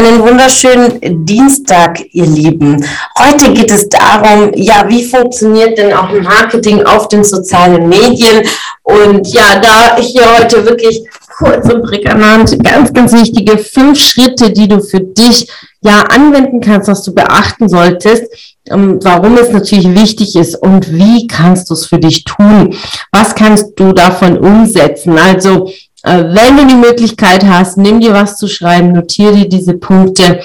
Einen wunderschönen Dienstag, ihr Lieben. Heute geht es darum, ja, wie funktioniert denn auch Marketing auf den sozialen Medien? Und ja, da ich hier heute wirklich kurz und prägnant ganz, ganz wichtige fünf Schritte, die du für dich ja anwenden kannst, was du beachten solltest, ähm, warum es natürlich wichtig ist und wie kannst du es für dich tun? Was kannst du davon umsetzen? Also äh, wenn du die Möglichkeit hast, nimm dir was zu schreiben, notiere dir diese Punkte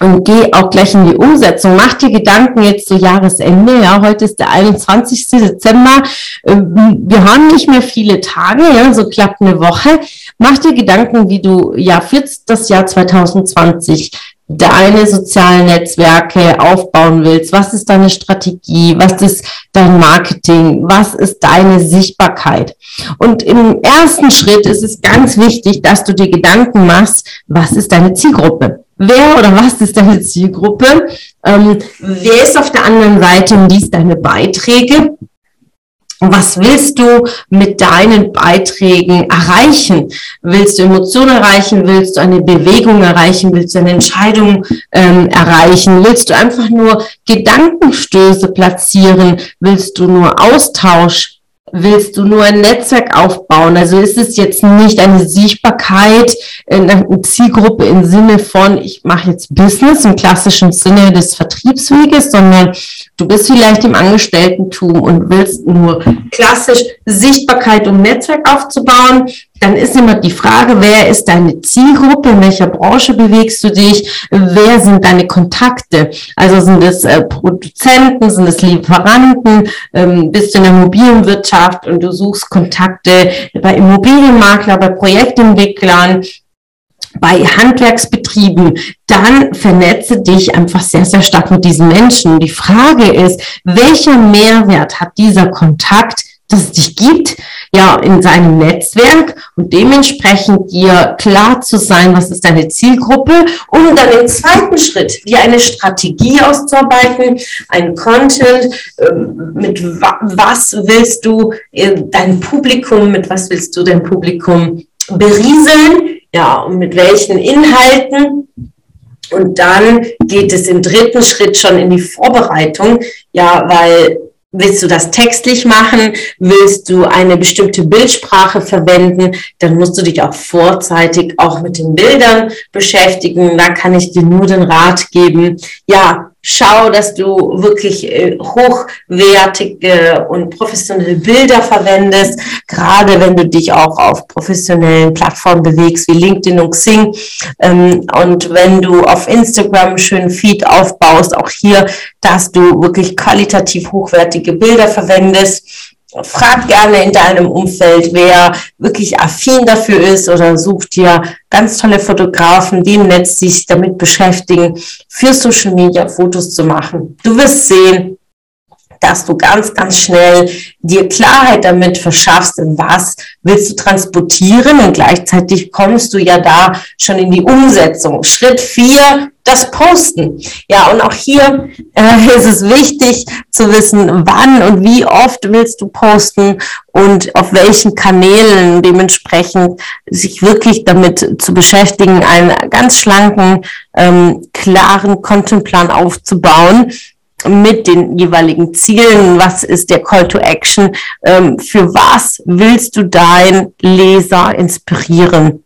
und geh auch gleich in die Umsetzung. Mach dir Gedanken jetzt zu Jahresende. Ja, heute ist der 21. Dezember. Ähm, wir haben nicht mehr viele Tage, ja, so klappt eine Woche. Mach dir Gedanken, wie du ja für das Jahr 2020 deine sozialen Netzwerke aufbauen willst. Was ist deine Strategie? Was ist dein Marketing? Was ist deine Sichtbarkeit? Und im ersten Schritt ist es ganz wichtig, dass du dir Gedanken machst, was ist deine Zielgruppe? Wer oder was ist deine Zielgruppe? Ähm, wer ist auf der anderen Seite und liest deine Beiträge? Was willst du mit deinen Beiträgen erreichen? Willst du Emotionen erreichen? Willst du eine Bewegung erreichen? Willst du eine Entscheidung ähm, erreichen? Willst du einfach nur Gedankenstöße platzieren? Willst du nur Austausch Willst du nur ein Netzwerk aufbauen? Also ist es jetzt nicht eine Sichtbarkeit in einer Zielgruppe im Sinne von, ich mache jetzt Business im klassischen Sinne des Vertriebsweges, sondern du bist vielleicht im Angestelltentum und willst nur klassisch Sichtbarkeit um Netzwerk aufzubauen. Dann ist immer die Frage, wer ist deine Zielgruppe, in welcher Branche bewegst du dich, wer sind deine Kontakte? Also sind es äh, Produzenten, sind es Lieferanten, ähm, bist du in der Immobilienwirtschaft und du suchst Kontakte bei Immobilienmakler, bei Projektentwicklern, bei Handwerksbetrieben, dann vernetze dich einfach sehr, sehr stark mit diesen Menschen. Die Frage ist, welcher Mehrwert hat dieser Kontakt dass es dich gibt, ja, in seinem Netzwerk und dementsprechend dir klar zu sein, was ist deine Zielgruppe, um dann im zweiten Schritt dir eine Strategie auszuarbeiten, ein Content, ähm, mit was willst du dein Publikum, mit was willst du dein Publikum berieseln, ja, und mit welchen Inhalten. Und dann geht es im dritten Schritt schon in die Vorbereitung, ja, weil Willst du das textlich machen? Willst du eine bestimmte Bildsprache verwenden? Dann musst du dich auch vorzeitig auch mit den Bildern beschäftigen. Da kann ich dir nur den Rat geben. Ja, schau, dass du wirklich äh, hochwertige und professionelle Bilder verwendest, gerade wenn du dich auch auf professionellen Plattformen bewegst wie LinkedIn und Xing. Ähm, und wenn du auf Instagram einen schönen Feed aufbaust, auch hier, dass du wirklich qualitativ hochwertige Bilder verwendest frag gerne in deinem Umfeld, wer wirklich affin dafür ist oder sucht dir ganz tolle Fotografen, die im Netz sich damit beschäftigen, für Social Media Fotos zu machen. Du wirst sehen, dass du ganz, ganz schnell dir Klarheit damit verschaffst, was willst du transportieren und gleichzeitig kommst du ja da schon in die Umsetzung. Schritt vier, das Posten. Ja, und auch hier äh, ist es wichtig zu wissen, wann und wie oft willst du posten und auf welchen Kanälen dementsprechend sich wirklich damit zu beschäftigen, einen ganz schlanken, ähm, klaren Contentplan aufzubauen mit den jeweiligen Zielen. Was ist der Call to Action? Ähm, für was willst du dein Leser inspirieren?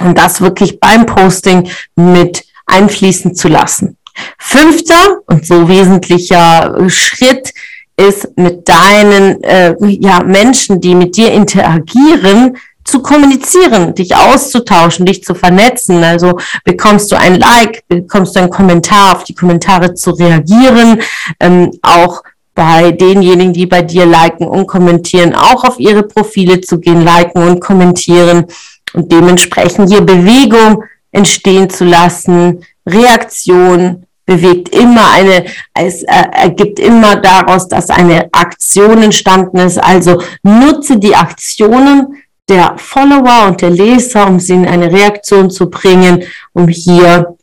Und das wirklich beim Posting mit einfließen zu lassen. Fünfter und so wesentlicher Schritt ist mit deinen äh, ja, Menschen, die mit dir interagieren, zu kommunizieren, dich auszutauschen, dich zu vernetzen. Also bekommst du ein Like, bekommst du einen Kommentar, auf die Kommentare zu reagieren, ähm, auch bei denjenigen, die bei dir liken und kommentieren, auch auf ihre Profile zu gehen, liken und kommentieren und dementsprechend hier Bewegung entstehen zu lassen, Reaktion, bewegt immer eine, es äh, ergibt immer daraus, dass eine Aktion entstanden ist. Also nutze die Aktionen der Follower und der Leser, um sie in eine Reaktion zu bringen, um hier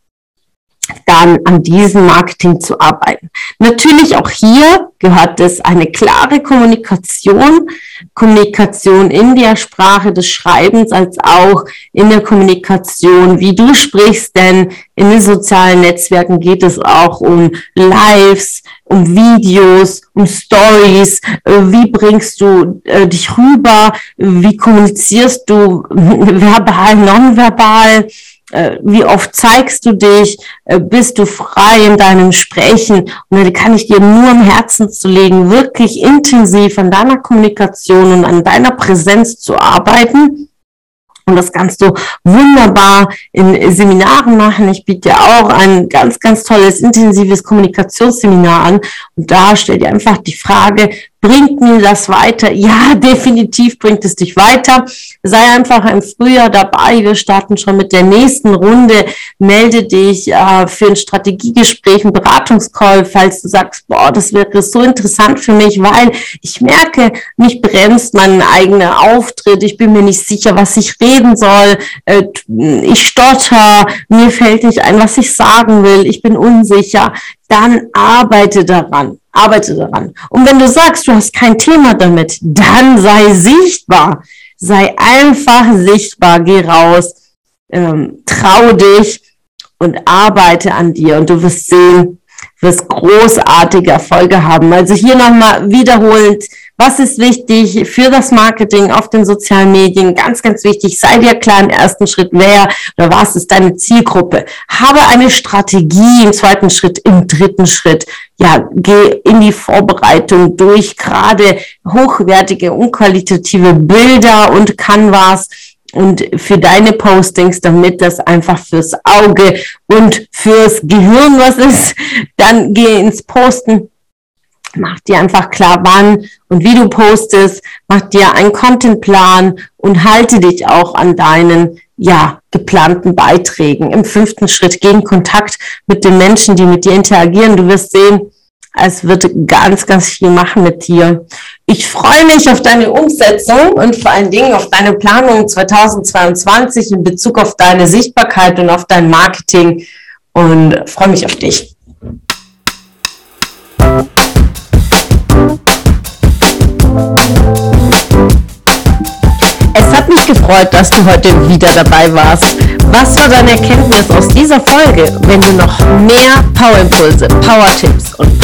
dann an diesem Marketing zu arbeiten. Natürlich auch hier gehört es eine klare Kommunikation, Kommunikation in der Sprache des Schreibens als auch in der Kommunikation, wie du sprichst, denn in den sozialen Netzwerken geht es auch um Lives, um Videos, um Stories, wie bringst du äh, dich rüber, wie kommunizierst du verbal, nonverbal, wie oft zeigst du dich, äh, bist du frei in deinem Sprechen und da kann ich dir nur am Herzen zu legen, wirklich intensiv an deiner Kommunikation und an deiner Präsenz zu arbeiten und das kannst du wunderbar in Seminaren machen. Ich biete ja auch ein ganz, ganz tolles, intensives Kommunikationsseminar an. Und da stell dir einfach die Frage, bringt mir das weiter? Ja, definitiv bringt es dich weiter. Sei einfach im Frühjahr dabei. Wir starten schon mit der nächsten Runde. Melde dich äh, für ein Strategiegespräch, ein Beratungscall, falls du sagst, boah, das wäre so interessant für mich, weil ich merke, mich bremst mein eigener Auftritt. Ich bin mir nicht sicher, was ich reden soll. Äh, ich stotter. Mir fällt nicht ein, was ich sagen will. Ich bin unsicher. Dann arbeite daran arbeite daran. Und wenn du sagst, du hast kein Thema damit, dann sei sichtbar. Sei einfach sichtbar. Geh raus, ähm, trau dich und arbeite an dir. Und du wirst sehen, wirst großartige Erfolge haben. Also hier nochmal wiederholend was ist wichtig für das Marketing auf den sozialen Medien? Ganz, ganz wichtig. Sei dir klar im ersten Schritt, wer oder was ist deine Zielgruppe. Habe eine Strategie im zweiten Schritt, im dritten Schritt. Ja, geh in die Vorbereitung durch gerade hochwertige, unqualitative Bilder und Canvas und für deine Postings, damit das einfach fürs Auge und fürs Gehirn was ist. Dann geh ins Posten Mach dir einfach klar, wann und wie du postest. Mach dir einen Contentplan und halte dich auch an deinen, ja, geplanten Beiträgen. Im fünften Schritt geh in Kontakt mit den Menschen, die mit dir interagieren. Du wirst sehen, es wird ganz, ganz viel machen mit dir. Ich freue mich auf deine Umsetzung und vor allen Dingen auf deine Planung 2022 in Bezug auf deine Sichtbarkeit und auf dein Marketing und freue mich auf dich. Es hat mich gefreut, dass du heute wieder dabei warst. Was war deine Erkenntnis aus dieser Folge? Wenn du noch mehr Power-Impulse, Power-Tipps und